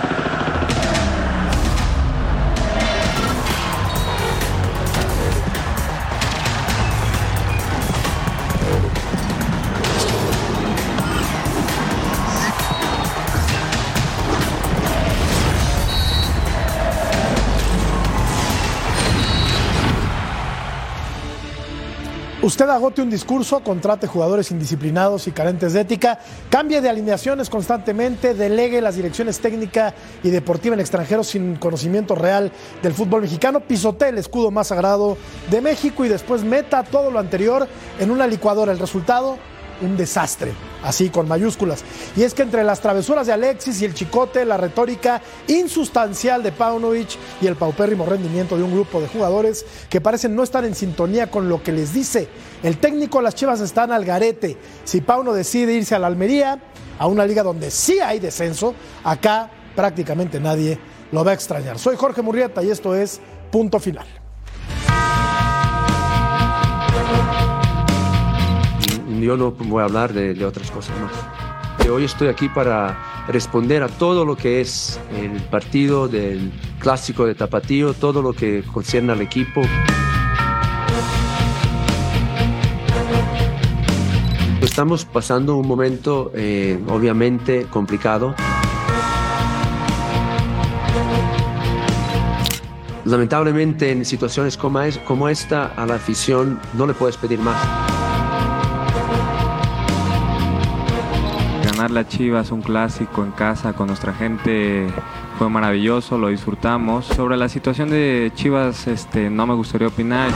you. Usted agote un discurso, contrate jugadores indisciplinados y carentes de ética, cambie de alineaciones constantemente, delegue las direcciones técnica y deportiva en extranjeros sin conocimiento real del fútbol mexicano, pisotee el escudo más sagrado de México y después meta todo lo anterior en una licuadora. El resultado, un desastre, así con mayúsculas. Y es que entre las travesuras de Alexis y el chicote, la retórica insustancial de Paunovic y el paupérrimo rendimiento de un grupo de jugadores que parecen no estar en sintonía con lo que les dice el técnico, las chivas están al garete. Si Pauno decide irse a la Almería, a una liga donde sí hay descenso, acá prácticamente nadie lo va a extrañar. Soy Jorge Murrieta y esto es Punto Final. Yo no voy a hablar de, otras cosas más. Yo hoy estoy aquí para responder a todo lo que es el partido del clásico de Tapatío, todo lo que concierne al equipo. Estamos pasando un momento eh, obviamente complicado. Lamentablemente en situaciones como, es, como esta a la afición no le puedes pedir más. Ganar la Chivas un clásico en casa con nuestra gente fue maravilloso, lo disfrutamos. Sobre la situación de Chivas este, no me gustaría opinar.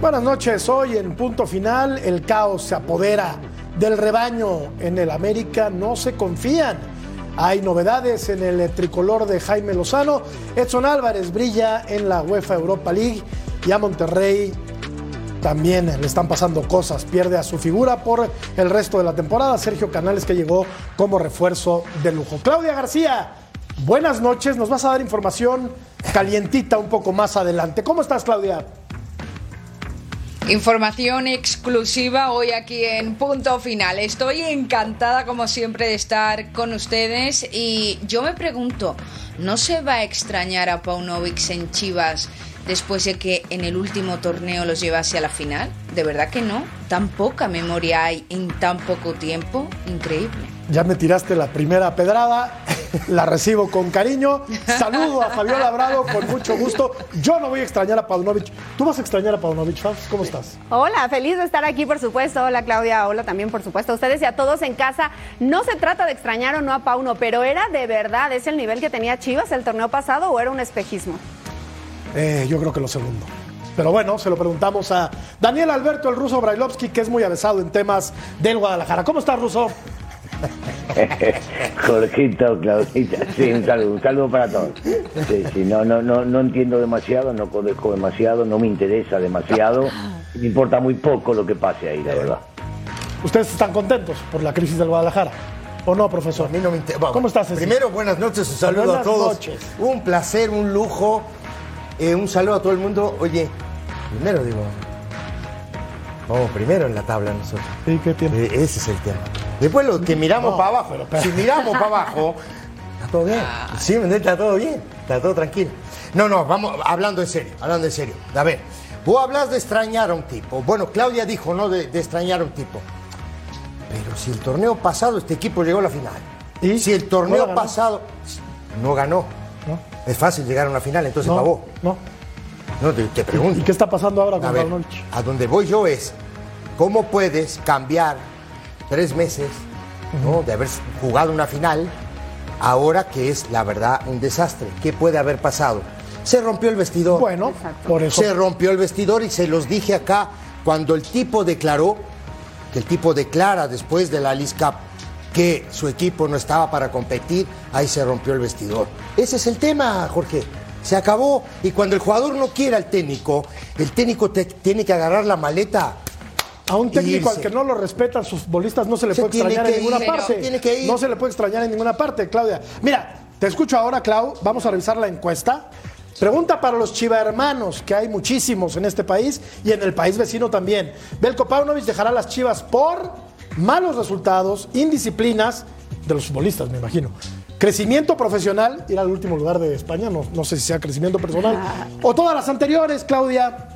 Buenas noches, hoy en punto final el caos se apodera del rebaño en el América, no se confían. Hay novedades en el tricolor de Jaime Lozano. Edson Álvarez brilla en la UEFA Europa League y a Monterrey también le están pasando cosas. Pierde a su figura por el resto de la temporada. Sergio Canales que llegó como refuerzo de lujo. Claudia García, buenas noches. Nos vas a dar información calientita un poco más adelante. ¿Cómo estás, Claudia? Información exclusiva hoy aquí en Punto Final. Estoy encantada como siempre de estar con ustedes y yo me pregunto, ¿no se va a extrañar a Paunovic en Chivas después de que en el último torneo los llevase a la final? ¿De verdad que no? ¿Tan poca memoria hay en tan poco tiempo? Increíble. Ya me tiraste la primera pedrada, la recibo con cariño. Saludo a Fabiola Bravo con mucho gusto. Yo no voy a extrañar a Paunovic. ¿Tú vas a extrañar a Paunovic, Fabs? ¿Cómo estás? Hola, feliz de estar aquí, por supuesto. Hola, Claudia. Hola también, por supuesto, a ustedes y a todos en casa. No se trata de extrañar o no a Pauno, pero era de verdad, ¿es el nivel que tenía Chivas el torneo pasado o era un espejismo? Eh, yo creo que lo segundo. Pero bueno, se lo preguntamos a Daniel Alberto, el ruso Brailovsky, que es muy avesado en temas del Guadalajara. ¿Cómo estás, ruso? Jorgito, Claudita, sí, un saludo, un saludo para todos. Sí, sí, no, no, no, no entiendo demasiado, no conozco demasiado, no me interesa demasiado, me importa muy poco lo que pase ahí, la verdad. ¿Ustedes están contentos por la crisis del Guadalajara? ¿O no, profesor? A mí no me inter- Vamos. ¿Cómo estás, Ceci? Primero, buenas noches, un saludo Buenas a todos. noches. Un placer, un lujo. Eh, un saludo a todo el mundo. Oye, primero digo, vamos primero en la tabla nosotros. Sí, ¿qué tiempo? Eh, ese es el tema. Después lo que miramos No, para abajo. pero. Si miramos para abajo, está todo bien. Sí, ¿me entiendes? está todo bien. Está todo tranquilo. No, no, vamos hablando en serio, hablando en serio. A ver, vos hablas de extrañar a un tipo. Bueno, Claudia dijo, ¿no? De, de extrañar a un tipo. Pero si el torneo pasado este equipo llegó a la final. ¿Y? Si el ¿No torneo ganó? pasado no ganó. ¿No? Es fácil llegar a una final, entonces No, vos. no. No, te, te pregunto. ¿Y qué está pasando ahora A con ver, Paunovic? a donde voy yo es, ¿cómo puedes cambiar tres meses ¿no? de haber jugado una final ahora que es, la verdad, un desastre? ¿Qué puede haber pasado? Se rompió el vestidor. Bueno, por eso. Se rompió el vestidor y se los dije acá cuando el tipo declaró que el tipo declara después de la League Cup que su equipo no estaba para competir, ahí se rompió el vestidor. Ese es el tema, Jorge. Se acabó. Y cuando el jugador no quiere al técnico, el técnico te- tiene que agarrar la maleta. A un técnico al que no lo respetan sus futbolistas no se le Se puede extrañar en ninguna ir, parte. pero tiene que ir. No se le puede extrañar en ninguna parte, Claudia. Mira, te escucho ahora, Clau. Vamos a revisar la encuesta. Pregunta para los chiva hermanos, que hay muchísimos en este país y en el país vecino también. Belko Paunovic dejará las chivas por malos resultados, indisciplinas de los futbolistas, me imagino. Crecimiento profesional, ir al último lugar de España, no, no sé si sea crecimiento personal. O todas las anteriores, Claudia.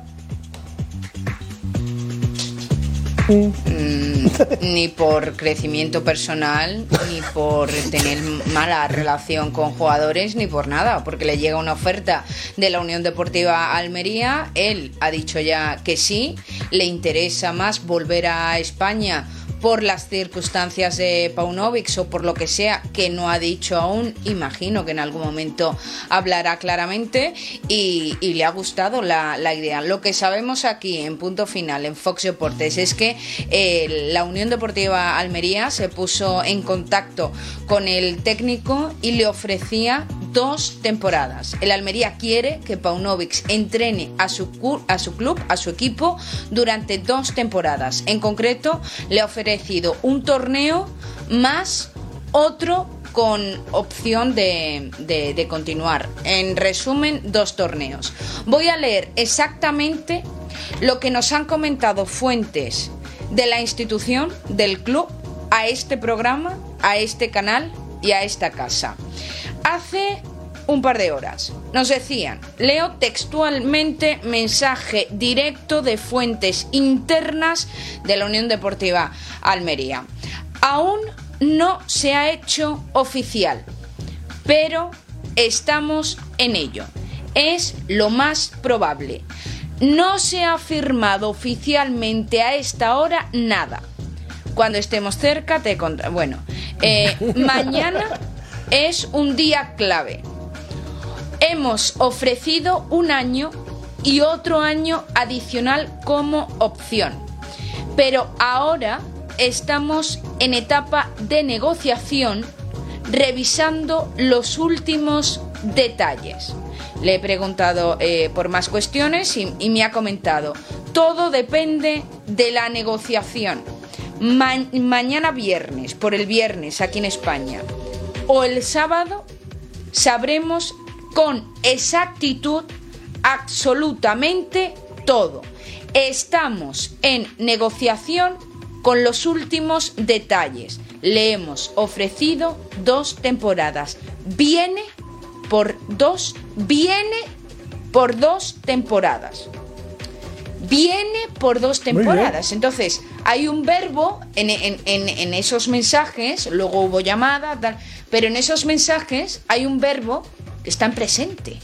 ni por crecimiento personal, ni por tener mala relación con jugadores, ni por nada, porque le llega una oferta de la Unión Deportiva Almería, él ha dicho ya que sí, le interesa más volver a España por las circunstancias de Paunovic o por lo que sea que no ha dicho aún, imagino que en algún momento hablará claramente y, le ha gustado la, la idea. Lo que sabemos aquí en punto final en Fox Deportes es que eh, la Unión Deportiva Almería se puso en contacto con el técnico y le ofrecía dos temporadas. El Almería quiere que Paunovic entrene a su, club, a su equipo, durante dos temporadas. En concreto, le ha ofrecido un torneo más otro con opción de continuar. En resumen, dos torneos. Voy a leer exactamente lo que nos han comentado fuentes de la institución, del club, a este programa, a este canal y a esta casa. Hace un par de horas nos decían, leo textualmente mensaje directo de fuentes internas de la Unión Deportiva Almería. Aún no se ha hecho oficial, pero estamos en ello. Es lo más probable. No se ha firmado oficialmente a esta hora nada. Cuando estemos cerca te contaré. Bueno, eh, mañana es un día clave. Hemos ofrecido un año y otro año adicional como opción. Pero ahora estamos en etapa de negociación revisando los últimos detalles. Le he preguntado eh, por más cuestiones y, me ha comentado, todo depende de la negociación. Ma- mañana viernes, por el viernes aquí en España, o el sábado, sabremos con exactitud absolutamente todo. Estamos en negociación con los últimos detalles. Le hemos ofrecido dos temporadas. Viene por dos, viene por dos temporadas. Viene por dos temporadas. Entonces, hay un verbo en, en- en- en esos mensajes, luego hubo llamada, tal, pero en esos mensajes hay un verbo que está en presente.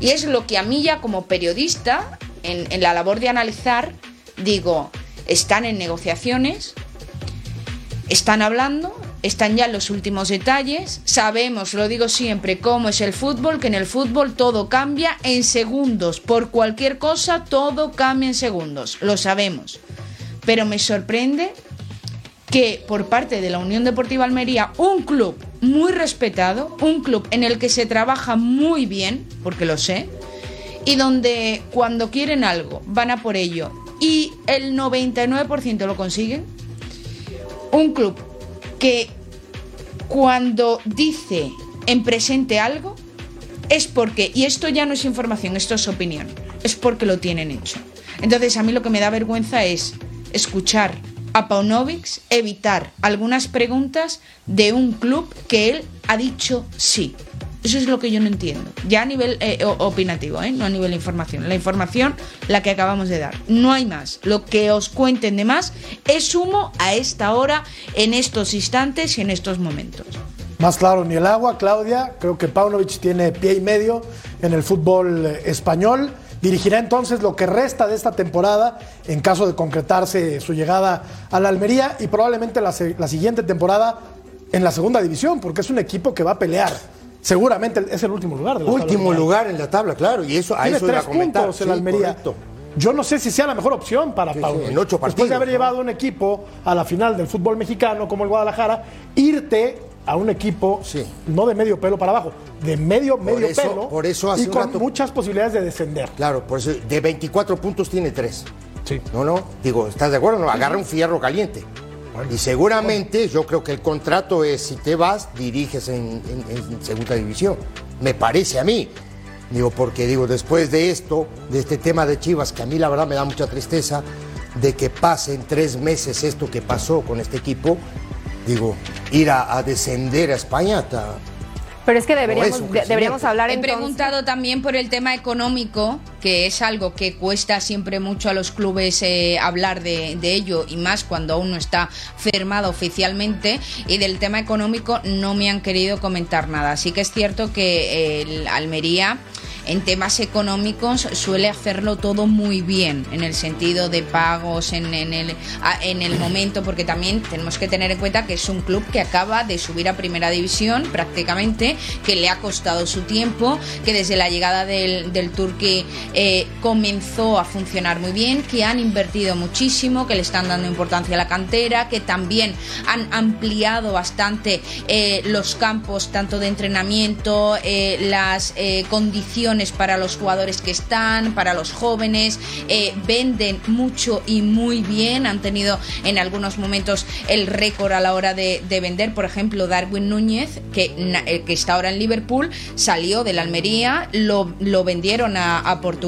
Y es lo que a mí ya como periodista, en la labor de analizar, digo, están en negociaciones, están hablando, están ya los últimos detalles, sabemos, lo digo siempre, cómo es el fútbol, que en el fútbol todo cambia en segundos, por cualquier cosa todo cambia en segundos, lo sabemos. Pero me sorprende que por parte de la Unión Deportiva Almería, un club muy respetado, un club en el que se trabaja muy bien, porque lo sé, y donde cuando quieren algo van a por ello y el 99% lo consiguen, un club que cuando dice en presente algo es porque, y esto ya no es información, esto es opinión, es porque lo tienen hecho. Entonces a mí lo que me da vergüenza es escuchar a Paunovic evitar algunas preguntas de un club que él ha dicho sí. Eso es lo que yo no entiendo. Ya a nivel eh, opinativo, ¿eh? no a nivel de información. La información, la que acabamos de dar. No hay más. Lo que os cuenten de más es humo a esta hora, en estos instantes y en estos momentos. Más claro ni el agua, Claudia. Creo que Paunovic tiene pie y medio en el fútbol eh, español. Dirigirá entonces lo que resta de esta temporada en caso de concretarse su llegada a la Almería y probablemente la, la siguiente temporada en la segunda división, porque es un equipo que va a pelear. Seguramente es el último lugar. De la Último lugar en la tabla, claro, y eso a eso iba a tres comentar. puntos el Sí, Almería. correcto. yo no sé si sea la mejor opción para Sí, Paunovic. sí, en ocho Después de haber ¿no? llevado un equipo a la final del fútbol mexicano como el Guadalajara, irte a un equipo Sí. no de medio pelo para abajo, de medio, medio eso- pelo por eso hace y con rato- muchas posibilidades de descender. Claro, por eso de 24 puntos tiene 3. Sí. No, no, digo, ¿estás de acuerdo? No, agarra un fierro caliente. Y seguramente yo creo que el contrato es, si te vas, diriges en, en- en segunda división. Me parece a mí. Digo, porque digo, después de esto, de este tema de Chivas, que a mí la verdad me da mucha tristeza, de que pase en tres meses esto que pasó con este equipo, digo, ir a, a descender a España, ta- Pero es que deberíamos, es un de- deberíamos hablar He entonces. preguntado también por el tema económico, que es algo que cuesta siempre mucho a los clubes eh, hablar de, ello, y más cuando aún no está firmado oficialmente. Y del tema económico no me han querido comentar nada. Sí que es cierto que eh, el Almería en temas económicos suele hacerlo todo muy bien, en el sentido de pagos, en, en el, a- en el momento, porque también tenemos que tener en cuenta que es un club que acaba de subir a primera división prácticamente, que le ha costado su tiempo, que desde la llegada del, del eh, comenzó a funcionar muy bien, que han invertido muchísimo, que le están dando importancia a la cantera, que también han ampliado bastante eh, los campos tanto de entrenamiento, eh, las condiciones para los jugadores que están, para los jóvenes, venden mucho y muy bien, han tenido en algunos momentos el récord a la hora de, de vender, por ejemplo, Darwin Núñez, que está ahora en Liverpool, salió de la Almería, lo, lo vendieron a, a Portugal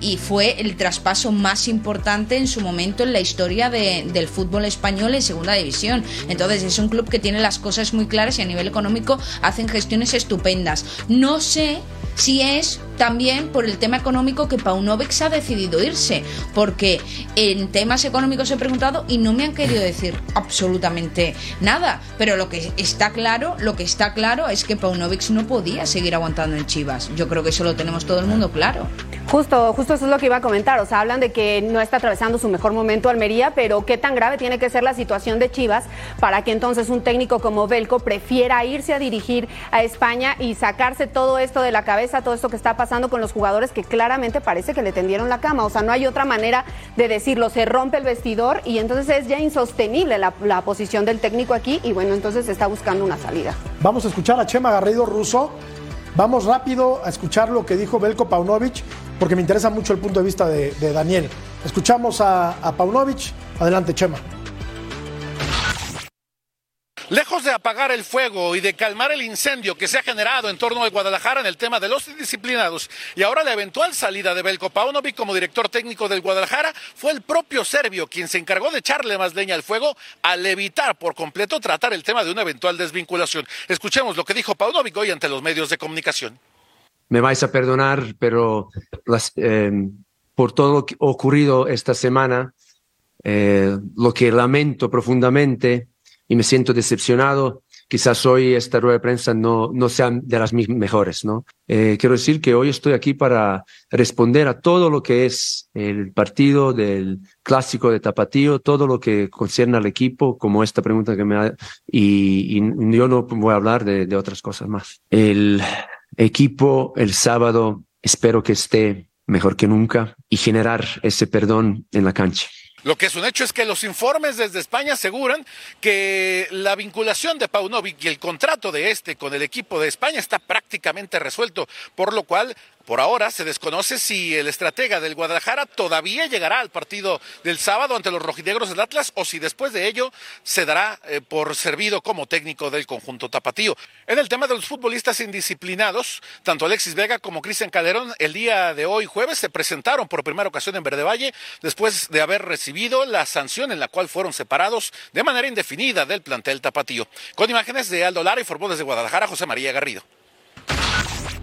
y fue el traspaso más importante en su momento en la historia de- del fútbol español en segunda división. Entonces es un club que tiene las cosas muy claras y a nivel económico hacen gestiones estupendas. No sé si es también por el tema económico que Paunovic ha decidido irse, porque en temas económicos he preguntado y no me han querido decir absolutamente nada, pero lo que está claro, lo que está claro es que Paunovic no podía seguir aguantando en Chivas. Yo creo que eso lo tenemos todo el mundo claro. Justo, justo eso es lo que iba a comentar. O sea, hablan de que no está atravesando su mejor momento Almería, pero qué tan grave tiene que ser la situación de Chivas para que entonces un técnico como Belco prefiera irse a dirigir a España y sacarse todo esto de la cabeza, todo esto que está pasando con los jugadores que claramente parece que le tendieron la cama. O sea, no hay otra manera de decirlo. Se rompe el vestidor y entonces es ya insostenible la, posición del técnico aquí y bueno, entonces está buscando una salida. Vamos a escuchar a Chema Garrido Russo. Vamos rápido a escuchar lo que dijo Belko Paunovic, porque me interesa mucho el punto de vista de, de Daniel. Escuchamos a, a Paunovic. Adelante, Chema. Lejos de apagar el fuego y de calmar el incendio que se ha generado en torno de Guadalajara en el tema de los indisciplinados y ahora la eventual salida de Belko Paunovic como director técnico del Guadalajara, fue el propio serbio quien se encargó de echarle más leña al fuego al evitar por completo tratar el tema de una eventual desvinculación. Escuchemos lo que dijo Paunovic hoy ante los medios de comunicación. me vais a perdonar, pero eh, por todo lo que ocurrido esta semana, eh, lo que lamento profundamente y me siento decepcionado, quizás hoy esta rueda de prensa no, no sean de las mejores, ¿no? Eh, quiero decir que hoy estoy aquí para responder a todo lo que es el partido del clásico de Tapatío, todo lo que concierne al equipo, como esta pregunta que me ha, y, y yo no voy a hablar de, de otras cosas más. El equipo el sábado espero que esté mejor que nunca y generar ese perdón en la cancha. Lo que es un hecho es que los informes desde España aseguran que la vinculación de Paunovic y el contrato de este con el equipo de España está prácticamente resuelto, por lo cual por ahora se desconoce si el estratega del Guadalajara todavía llegará al partido del sábado ante los rojinegros del Atlas o si después de ello se dará eh, por servido como técnico del conjunto tapatío. En el tema de los futbolistas indisciplinados, tanto Alexis Vega como Cristian Calderón el día de hoy jueves se presentaron por primera ocasión en Verde Valle después de haber recibido la sanción en la cual fueron separados de manera indefinida del plantel tapatío. Con imágenes de Aldo Lara informó desde Guadalajara José María Garrido.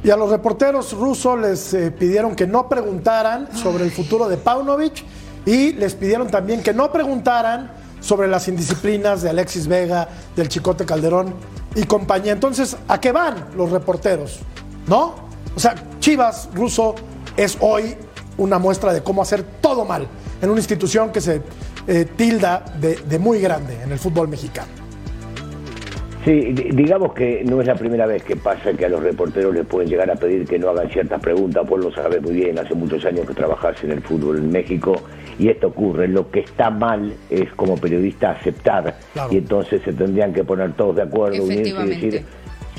Y a los reporteros rusos les eh, pidieron que no preguntaran sobre el futuro de Paunovic y les pidieron también que no preguntaran sobre las indisciplinas de Alexis Vega, del Chicote Calderón y compañía. Entonces, ¿a qué van los reporteros? ¿No? O sea, Chivas ruso es hoy una muestra de cómo hacer todo mal en una institución que se eh, tilda de, de muy grande en el fútbol mexicano. Sí, digamos que no es la primera vez que pasa que a los reporteros les pueden llegar a pedir que no hagan ciertas preguntas, vos lo sabés muy bien, hace muchos años que trabajás en el fútbol en México y esto ocurre, lo que está mal es como periodista aceptar y entonces se tendrían que poner todos de acuerdo, unirse y decir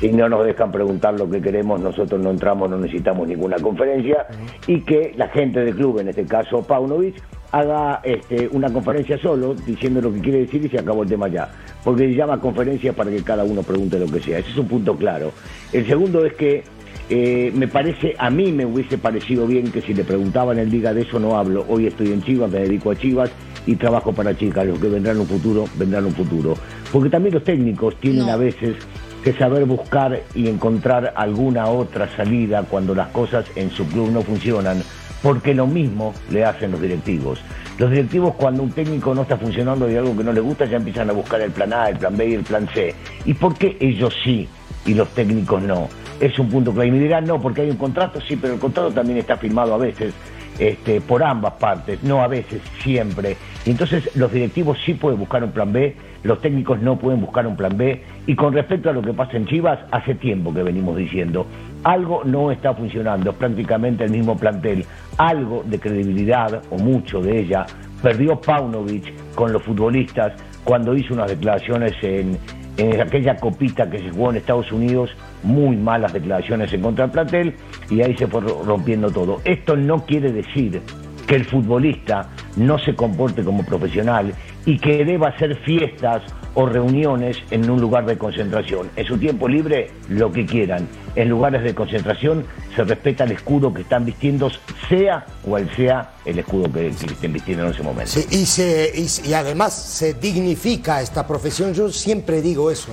si no nos dejan preguntar lo que queremos, nosotros no entramos, no necesitamos ninguna conferencia, y que la gente del club, en este caso Paunovic, haga este, una conferencia solo, diciendo lo que quiere decir y se acabó el tema ya. Porque llama conferencia para que cada uno pregunte lo que sea. Ese es un punto claro. El segundo es que eh, me parece, a mí me hubiese parecido bien que si le preguntaban el diga de eso no hablo. Hoy estoy en Chivas, me dedico a Chivas y trabajo para chicas. Los que vendrán un futuro, vendrán un futuro. Porque también los técnicos tienen a veces que saber buscar y encontrar alguna otra salida cuando las cosas en su club no funcionan porque lo mismo le hacen los directivos. Los directivos cuando un técnico no está funcionando y algo que no le gusta ya empiezan a buscar el plan A, el plan B y el plan C. ¿Y por qué ellos sí y los técnicos no? Es un punto clave. Y me dirán, no, porque hay un contrato, sí, pero el contrato también está firmado a veces este, por ambas partes, no a veces, siempre. Y entonces los directivos sí pueden buscar un plan B, los técnicos no pueden buscar un plan B. Y con respecto a lo que pasa en Chivas, hace tiempo que venimos diciendo, algo no está funcionando, es prácticamente el mismo plantel, algo de credibilidad, o mucho de ella, perdió Paunovic con los futbolistas cuando hizo unas declaraciones en, en aquella copita que se jugó en Estados Unidos, muy malas declaraciones en contra del plantel, y ahí se fue rompiendo todo. Esto no quiere decir que el futbolista no se comporte como profesional y que deba hacer fiestas o reuniones en un lugar de concentración. En su tiempo libre, lo que quieran. En lugares de concentración se respeta el escudo que están vistiendo, sea cual sea el escudo que, estén vistiendo en ese momento. y, se, y, además se dignifica esta profesión. Yo siempre digo eso.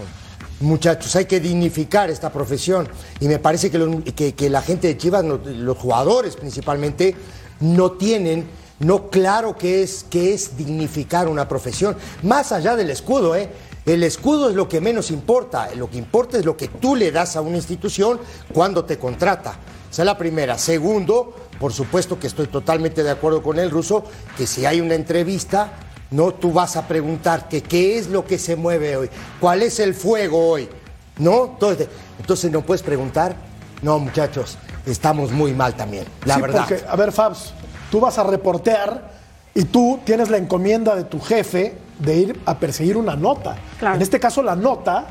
Muchachos, hay que dignificar esta profesión y me parece que, que, la gente de Chivas, los jugadores principalmente, no tienen no claro que es, que es dignificar una profesión, más allá del escudo, ¿eh? El escudo es lo que menos importa, lo que importa es lo que tú le das a una institución cuando te contrata. Esa es la primera. Segundo, por supuesto que estoy totalmente de acuerdo con el ruso, que si hay una entrevista, no tú vas a preguntar que qué es lo que se mueve hoy, cuál es el fuego hoy, ¿no? Entonces, entonces no puedes preguntar. No, muchachos, estamos muy mal también, la verdad. Porque, a ver, Fabs, tú vas a reportear y tú tienes la encomienda de tu jefe de ir a perseguir una nota. En este caso, la nota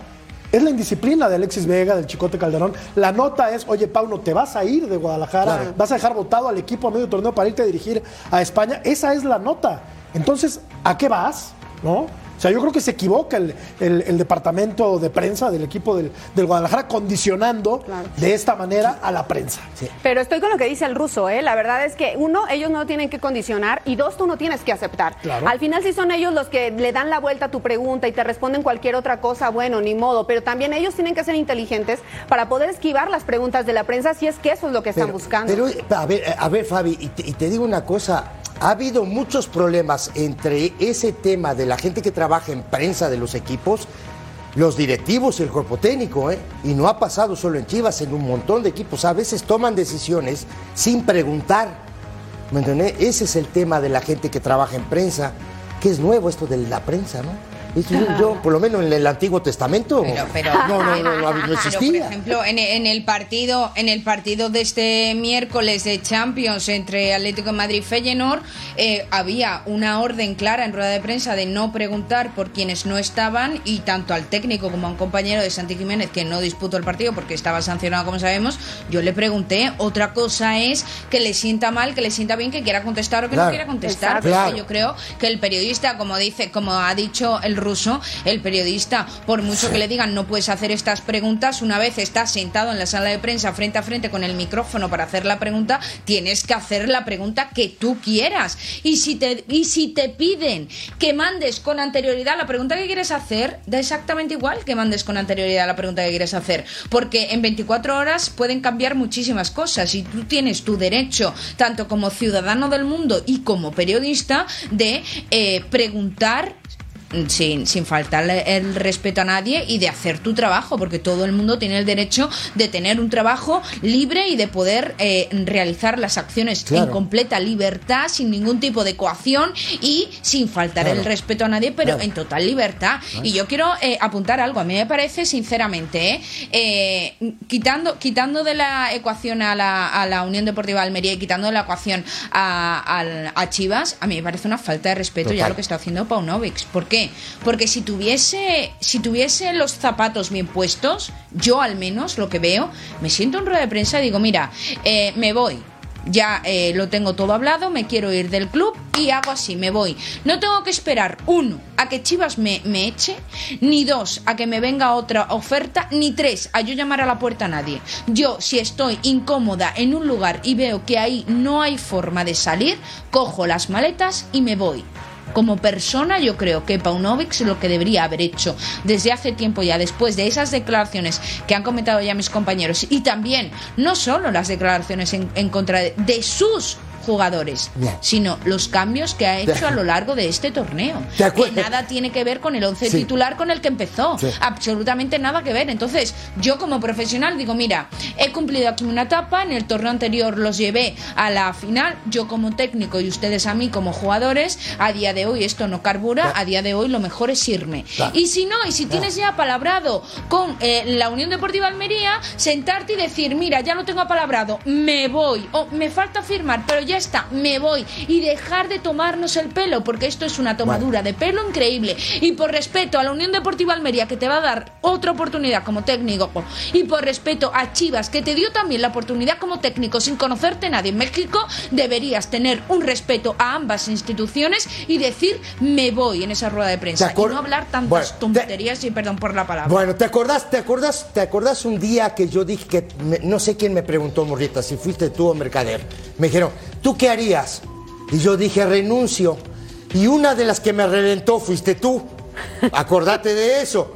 es la indisciplina de Alexis Vega, del Chicote Calderón. La nota es, oye, Paulo, te vas a ir de Guadalajara, vas a dejar votado al equipo a medio torneo para irte a dirigir a España. Esa es la nota. Entonces, ¿a qué vas? ¿No? O sea, yo creo que se equivoca el, departamento de prensa del equipo del, Guadalajara condicionando de esta manera a la prensa. Pero estoy con lo que dice el ruso, ¿eh? La verdad es que, uno, ellos no tienen que condicionar y dos, tú no tienes que aceptar. Al final, si son ellos los que le dan la vuelta a tu pregunta y te responden cualquier otra cosa, bueno, ni modo. Pero también ellos tienen que ser inteligentes para poder esquivar las preguntas de la prensa si es que eso es lo que están buscando. Pero, a ver, a ver, Fabi, y te digo una cosa ha habido muchos problemas entre ese tema de la gente que trabaja en prensa de los equipos, los directivos y el cuerpo técnico, ¿eh? y no ha pasado solo en Chivas, en un montón de equipos. A veces toman decisiones sin preguntar. ¿Me entiendes? Ese es el tema de la gente que trabaja en prensa, que es nuevo esto de la prensa, ¿no? Yo, por lo menos en el Antiguo Testamento, pero, no, no, no, no, existía. por ejemplo, en, el partido, en el partido de este miércoles de Champions entre Atlético de Madrid y Feyenoord, eh, había una orden clara en rueda de prensa de no preguntar por quienes no estaban y tanto al técnico como a un compañero de Santi Jiménez que no disputó el partido porque estaba sancionado, como sabemos, yo le pregunté. Otra cosa es que le sienta mal, que le sienta bien, que quiera contestar o que no quiera contestar. Yo creo que el periodista, como dice, como ha dicho el ruso, el periodista, por mucho que le digan no puedes hacer estas preguntas, una vez estás sentado en la sala de prensa frente a frente con el micrófono para hacer la pregunta, tienes que hacer la pregunta que tú quieras. Y si te, y si te piden que mandes con anterioridad la pregunta que quieres hacer, da exactamente igual que mandes con anterioridad la pregunta que quieres hacer, porque en 24 horas pueden cambiar muchísimas cosas y tú tienes tu derecho, tanto como ciudadano del mundo y como periodista, de eh, preguntar sin, sin faltarle el respeto a nadie y de hacer tu trabajo, porque todo el mundo tiene el derecho de tener un trabajo libre y de poder eh, realizar las acciones en completa libertad, sin ningún tipo de coacción y sin faltar el respeto a nadie, pero en total libertad. Y yo quiero eh, apuntar algo, a mí me parece sinceramente, eh, quitando, quitando de la ecuación a la, a la Unión Deportiva Almería y quitando de la ecuación a, a, Chivas, a mí me parece una falta de respeto ya lo que está haciendo Paunovic. ¿Por Porque si tuviese, si tuviese los zapatos bien puestos, yo al menos lo que veo, me siento en rueda de prensa digo, mira, eh, me voy ya eh, lo tengo todo hablado, me quiero ir del club y hago así, me voy. No tengo que esperar, uno, a que Chivas me, me, eche, ni dos, a que me venga otra oferta, ni tres, a yo llamar a la puerta a nadie. Yo, si estoy incómoda en un lugar y veo que ahí no hay forma de salir, cojo las maletas y me voy como persona yo creo que Paunovic lo que debería haber hecho desde hace tiempo ya, después de esas declaraciones que han comentado ya mis compañeros. Y también no solo las declaraciones en, contra de, de sus jugadores, sino los cambios que ha hecho a lo largo de este torneo. Que nada tiene que ver con el once titular con el que empezó. Absolutamente nada que ver. Entonces, yo como profesional digo, mira, he cumplido aquí una etapa, en el torneo anterior los llevé a la final, yo como técnico y ustedes a mí como jugadores, a día de hoy esto no carbura, a día de hoy lo mejor es irme. Y si no, y si tienes ya palabrado con eh, la Unión Deportiva Almería, sentarte y decir, mira, ya lo tengo apalabrado, me voy, o me falta firmar, pero ya está, me voy. Y dejar de tomarnos el pelo, porque esto es una tomadura de pelo increíble. Y por respeto a la Unión Deportiva Almería, que te va a dar otra oportunidad como técnico, y por respeto a Chivas, que te dio también la oportunidad como técnico sin conocerte nadie en México, deberías tener un respeto a ambas instituciones y decir me voy en esa rueda de prensa. Y no hablar tantas tonterías y perdón por la palabra. Bueno, ¿te acordás, te acordás, te acordás un día que yo dije que no sé quién me preguntó, Morrita, si fuiste tú o Mercader? Me dijeron, ¿tú qué harías? Y yo dije, renuncio. Y una de las que me reventó fuiste tú. Acordate de eso.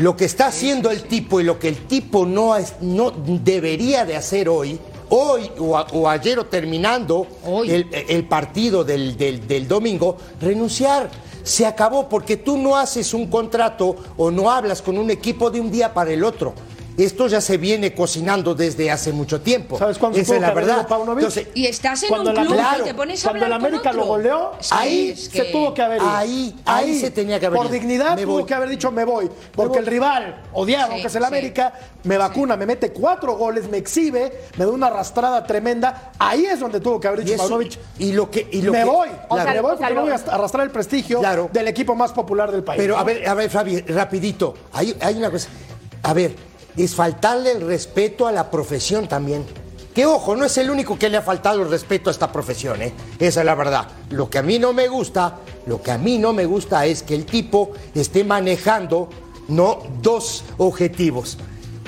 Lo que está haciendo el tipo y lo que el tipo no, no debería de hacer hoy, hoy o, ayer o terminando El, partido del, del domingo, renunciar. Se acabó porque tú no haces un contrato o no hablas con un equipo de un día para el otro. Esto ya se viene cocinando desde hace mucho tiempo. ¿Sabes cuándo Esa es la verdad. Entonces, y estás en un club y te pones a Cuando el América lo goleó, ahí se tuvo que haber ido. Ahí, ahí, se tenía que haber Por dignidad tuvo que haber dicho me voy. Porque el rival, odiado, que es el América, me vacuna, me mete cuatro goles, me exhibe, me da una arrastrada tremenda. Ahí es donde tuvo que haber dicho Paunovic. Y lo que, y lo me que, voy. O sea, me voy porque no voy a arrastrar el prestigio del equipo más popular del país. Pero a ver, a ver, Fabi, rapidito. Hay, hay una cosa. A ver, es faltarle el respeto a la profesión también. Que ojo, no es el único que le ha faltado el respeto a esta profesión, ¿eh? Esa es la verdad. Lo que a mí no me gusta, lo que a mí no me gusta es que el tipo esté manejando no dos objetivos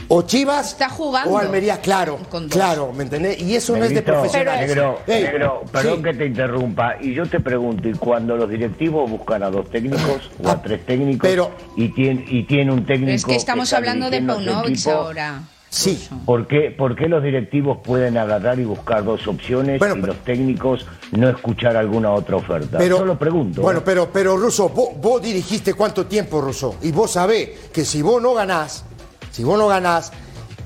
o Chivas Está jugando o Almería, claro, claro, ¿me entendés? Y eso no es de profesionales. Negro, negro perdón que te interrumpa, y yo te pregunto, y cuando los directivos buscan a dos técnicos o a tres técnicos y tiene y tiene un técnico Es que estamos hablando de Paunovic ahora. Sí. ¿Por qué, ¿Por qué, los directivos pueden agarrar y buscar dos opciones y los técnicos no escuchar alguna otra oferta? Pero, Yo lo pregunto. Bueno, pero, pero Russo, vos, vos dirigiste cuánto tiempo, Russo, y vos sabés que si vos no ganás, si vos no ganás,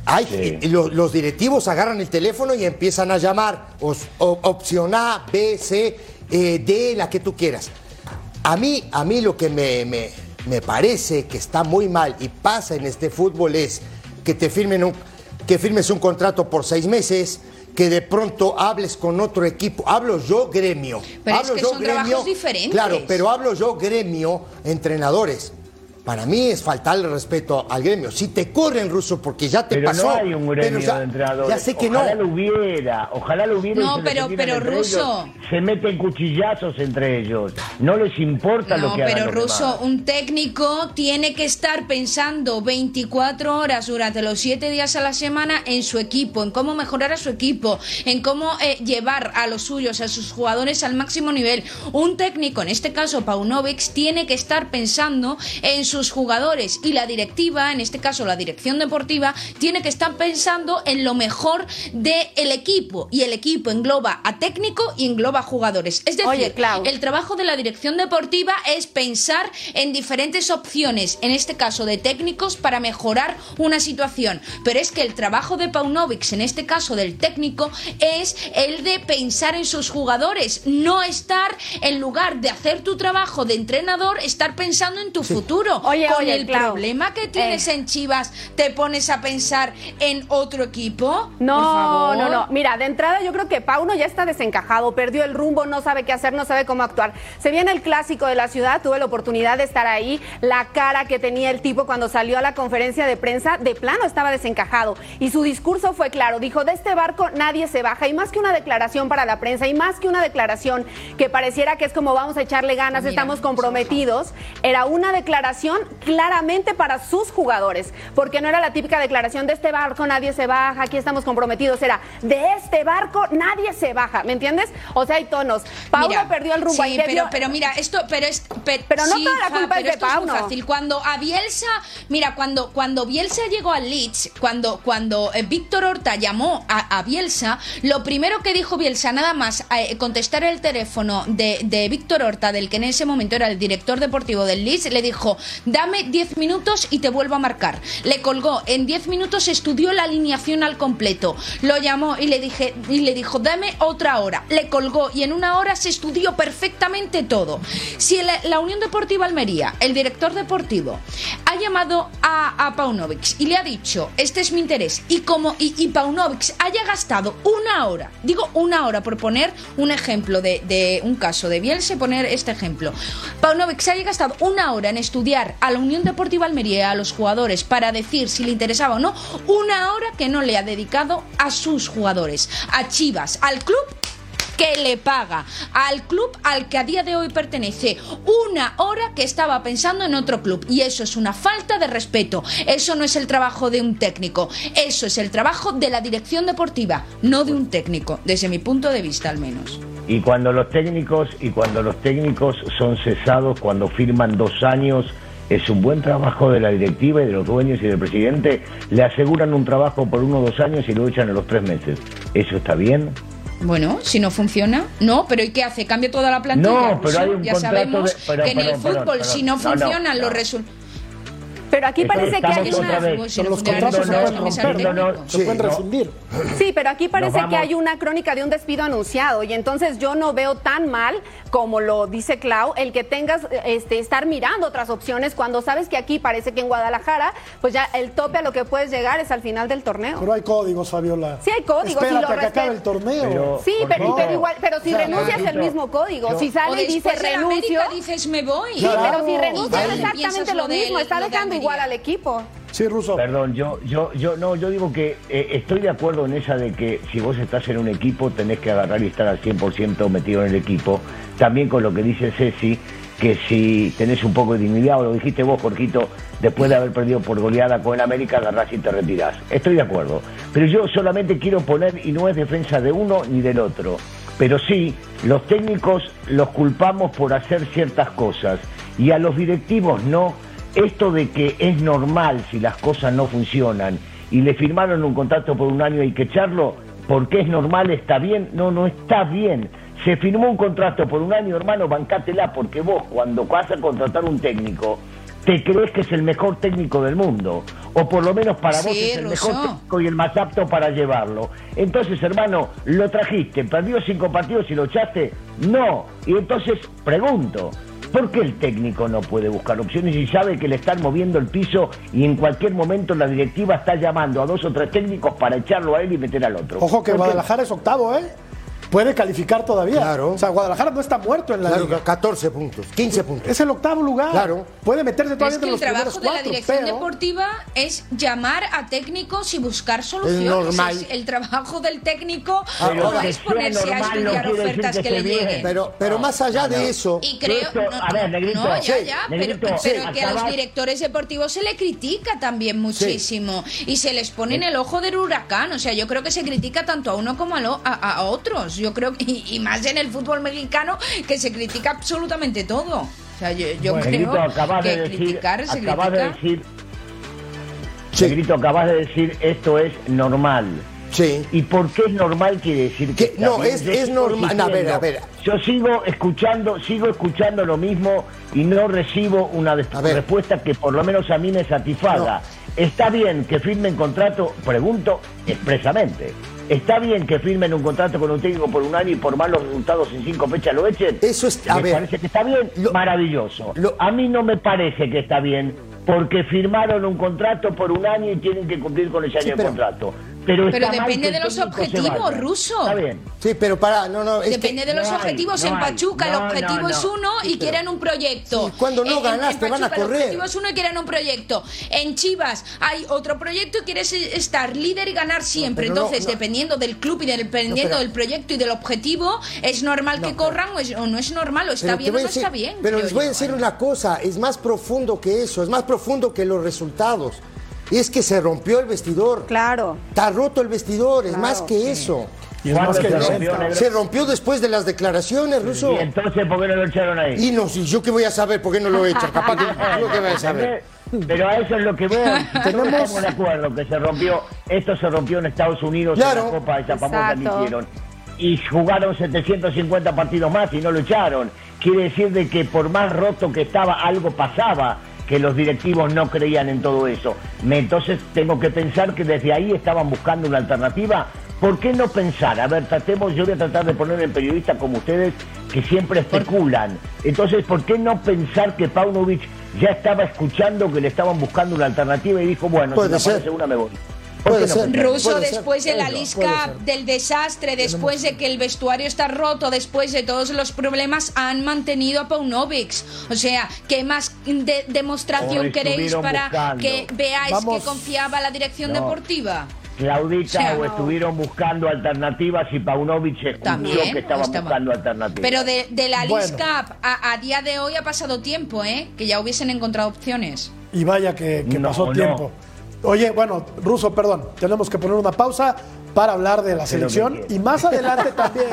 hay, los, directivos agarran el teléfono y empiezan a llamar opción A, B, C, eh, D, la que tú quieras. A mí, a mí lo que me, me, parece que está muy mal y pasa en este fútbol es que te firmen un, que firmes un contrato por seis meses, que de pronto hables con otro equipo. Hablo yo gremio. Pero hablo es que yo son trabajos diferentes. Claro, pero hablo yo gremio, entrenadores. Para mí es faltarle respeto al gremio. Si te corren, Ruso, porque ya te pero pasó. no hay un gremio de entrenadores. Ya sé que ojalá no. lo hubiera, ojalá lo hubiera. No, pero, pero Ruso. se meten cuchillazos entre ellos. No les importa lo que hagan. No, pero Ruso, un técnico tiene que estar pensando 24 horas durante los 7 días a la semana en su equipo, en cómo mejorar a su equipo, en cómo eh, llevar a los suyos, a sus jugadores al máximo nivel. Un técnico, en este caso Paunovic, tiene que estar pensando en sus jugadores y la directiva, en este caso la dirección deportiva, tiene que estar pensando en lo mejor del equipo y el equipo engloba a técnico y engloba a jugadores. Es decir, el trabajo de la dirección deportiva es pensar en diferentes opciones, en este caso de técnicos, para mejorar una situación. Pero es que el trabajo de Paunovic, en este caso del técnico, es el de pensar en sus jugadores, no estar en lugar de hacer tu trabajo de entrenador, estar pensando en tu futuro. Oye, Con oye, el Clau, problema que tienes eh. en Chivas, ¿te pones a pensar en otro equipo? No, no, no. Mira, de entrada yo creo que Pauno ya está desencajado, perdió el rumbo, no sabe qué hacer, no sabe cómo actuar. Se viene el clásico de la ciudad, tuve la oportunidad de estar ahí, la cara que tenía el tipo cuando salió a la conferencia de prensa, de plano estaba desencajado. Y su discurso fue claro, dijo, de este barco nadie se baja. Y más que una declaración para la prensa, y más que una declaración que pareciera que es como vamos a echarle ganas, Mira, estamos comprometidos, era una declaración claramente para sus jugadores, porque no era la típica declaración de este barco nadie se baja, aquí estamos comprometidos, era de este barco nadie se baja, ¿me entiendes? O sea, hay tonos. Mira, perdió el rumbo. Sí, pero, dio- pero mira, esto, pero es, pe- Pero no sí, toda la ja, culpa es pero de esto es muy fácil. Cuando a Bielsa, mira, cuando, cuando Bielsa llegó al Leeds, cuando, cuando eh, Víctor Horta llamó a, a Bielsa, lo primero que dijo Bielsa, nada más eh, contestar el teléfono de, de Víctor Horta, del que en ese momento era el director deportivo del Leeds, le dijo, dame 10 minutos y te vuelvo a marcar. Le colgó, en 10 minutos estudió la alineación al completo, lo llamó y le, dije, y le dijo, dame otra hora. Le colgó y en una hora se estudió perfectamente todo. Si la, Unión Deportiva Almería, el director deportivo, ha llamado a, a Paunovic y le ha dicho, este es mi interés, y como y, y Paunovic haya gastado una hora, digo una hora por poner un ejemplo de, de un caso de Bielsa, poner este ejemplo, Paunovic haya gastado una hora en estudiar a la Unión Deportiva Almería a los jugadores para decir si le interesaba o no, una hora que no le ha dedicado a sus jugadores, a Chivas, al club que le paga al club al que a día de hoy pertenece. Una hora que estaba pensando en otro club. Y eso es una falta de respeto. Eso no es el trabajo de un técnico. Eso es el trabajo de la dirección deportiva no de un técnico desde mi punto de vista al menos. Y cuando los técnicos y cuando los técnicos son cesados cuando firman dos años es un buen trabajo de la directiva y de los dueños y del presidente le aseguran un trabajo por uno o dos años y lo echan a los tres meses eso está bien bueno, si no funciona, no, pero ¿y qué hace? ¿Cambia toda la plantilla? No, pero hay un ya contrato sabemos de- pero, que en el fútbol, si no perdón. No, no, funcionan los resultados... Pero aquí parece que hay una... Si Los contratos se no, no romper, pueden rescindir. Sí, pero aquí parece que hay una crónica de un despido anunciado y entonces yo no veo tan mal como lo dice Clau el que tengas este estar mirando otras opciones cuando sabes que aquí parece que en Guadalajara pues ya el tope a lo que puedes llegar es al final del torneo. Pero hay códigos, Fabiola. Sí hay códigos, Espérate y lo a que acabe el torneo. Pero- Sí, ¿Por pero, igual, pero si O sea, renuncias el mismo código, yo- si sale y dice renuncio, América dices me voy. sí, pero si renuncias exactamente lo mismo, está dejando. Igual al equipo. Sí, Ruso. Perdón, yo, yo, yo, no, yo digo que eh, estoy de acuerdo en esa de que si vos estás en un equipo tenés que agarrar y estar al 100% metido en el equipo. También con lo que dice Ceci, que si tenés un poco de dignidad, o lo dijiste vos, Jorgito, después de haber perdido por goleada con el América, agarrás y te retirás. Estoy de acuerdo. Pero yo solamente quiero poner, y no es defensa de uno ni del otro, pero sí, los técnicos los culpamos por hacer ciertas cosas y a los directivos no. Esto de que es normal si las cosas no funcionan y le firmaron un contrato por un año hay que echarlo, porque es normal, está bien, no, no está bien. Se firmó un contrato por un año, hermano, bancátela, porque vos cuando vas a contratar un técnico, te crees que es el mejor técnico del mundo, o por lo menos para vos es el mejor técnico y el más apto para llevarlo. Entonces, hermano, lo trajiste, perdió cinco partidos y lo echaste, no. Y entonces, pregunto, ¿por qué el técnico no puede buscar opciones y sabe que le están moviendo el piso y en cualquier momento la directiva está llamando a dos o tres técnicos para echarlo a él y meter al otro? Ojo que. Guadalajara es octavo, ¿eh? Puede calificar todavía. Claro. O sea, Guadalajara no está muerto en la Claro, liga. 14 puntos, 15 puntos. Es el octavo lugar. Claro. Puede meterse todavía Es que entre el los primeros trabajo de la cuatro. dirección pero- deportiva es llamar a técnicos y buscar soluciones. normal. Es el trabajo del técnico Pero no que es ponerse a normal no estudiar ofertas que que le lleguen. Pero, pero más allá de eso, Y creo, Esto- no, a ver, Negrito, no, ya, sí, ya, Negrito, pero, sí, pero que a los directores deportivos se le critica también muchísimo y se les pone en el ojo del huracán, o sea, yo creo que se critica tanto a uno como a, lo- a, a otros, yo creo que, y, y más en el fútbol mexicano, que se critica absolutamente todo. sea, yo, yo Bueno, creo que de decir, criticar se acabas de critica. decir, Negrito, acabas de decir esto es normal. Sí. ¿Y por qué es normal quiere decir que no, es- es normal- no, a ver, a ver. Yo sigo escuchando, sigo escuchando lo mismo y no recibo una respuesta que por lo menos a mí me satisfaga. ¿Está bien que firmen contrato? Pregunto expresamente. ¿Está bien que firmen un contrato con un técnico por un año y por malos resultados en cinco fechas lo echen? Eso es- a ¿Me ver. parece que está bien? Lo- Maravilloso. lo- a mí no me parece que está bien porque firmaron un contrato por un año y tienen que cumplir con ese año Sí, de contrato. Pero, Pero depende de los objetivos. Ruso. Está bien. Sí, pero para, no, no, es Depende que, de los no hay, objetivos. no en hay. Pachuca el objetivo no, es no. uno y quieren un proyecto. Sí, cuando no En- ganas, en te van a Pachuca correr. El objetivo es uno y quieren un proyecto. En Chivas hay otro proyecto y quieres estar líder y ganar siempre. pero no, Entonces, no. dependiendo del club y dependiendo No, pero- del proyecto y del objetivo, es normal que corran o, es- o no es normal, o está pero bien o no decir- está bien. Pero les voy a decir ¿eh? una cosa, es más profundo que eso, es más profundo que los resultados. Y es que se rompió el vestidor. Claro. Está roto el vestidor, es Claro, más que eso. Y es más ¿Cuándo que se rompió, negro? Se rompió después de las declaraciones, Ruso. Y entonces, ¿por qué no lo echaron ahí? Y no, si yo qué voy a saber por qué no lo he hecho, capaz que yo qué voy a saber. Pero a eso es lo que veo. Tenemos estamos de acuerdo que se rompió. Esto se rompió en Estados Unidos Claro. en la Copa esa famosa que hicieron. Y jugaron 750 partidos más y no lo echaron. Quiere decir de que por más roto que estaba, algo pasaba que los directivos no creían en todo eso. Entonces tengo que pensar que desde ahí estaban buscando una alternativa. ¿Por qué no pensar? A ver, tratemos, yo voy a tratar de poner en periodistas como ustedes que siempre especulan. Entonces, ¿por qué no pensar que Paunovic ya estaba escuchando que le estaban buscando una alternativa y dijo, bueno, si me aparece una me voy? ¿Por Puede ser. ser, después de la lisca del desastre, después de que el vestuario está roto, después de todos los problemas, han mantenido a Paunovic. O sea, ¿qué más de- demostración queréis para buscando. que veáis Vamos. que confiaba la dirección No. deportiva? Claudita, O sea, o no. estuvieron buscando alternativas y Paunovic escuchó También, que estaban estaba- buscando alternativas. Pero de, de la Bueno. lisca a, a día de hoy ha pasado tiempo, ¿eh? Que ya hubiesen encontrado opciones. Y vaya que, que No, pasó no. Oye, bueno, Ruso, perdón, tenemos que poner una pausa para hablar de la selección y más adelante también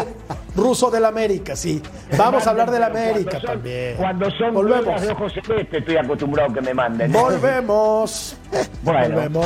Ruso del América, sí. Vamos a hablar del América son- también. Cuando son Volvemos. de ojos celeste estoy acostumbrado que me manden. Volvemos. Bueno. Volvemos.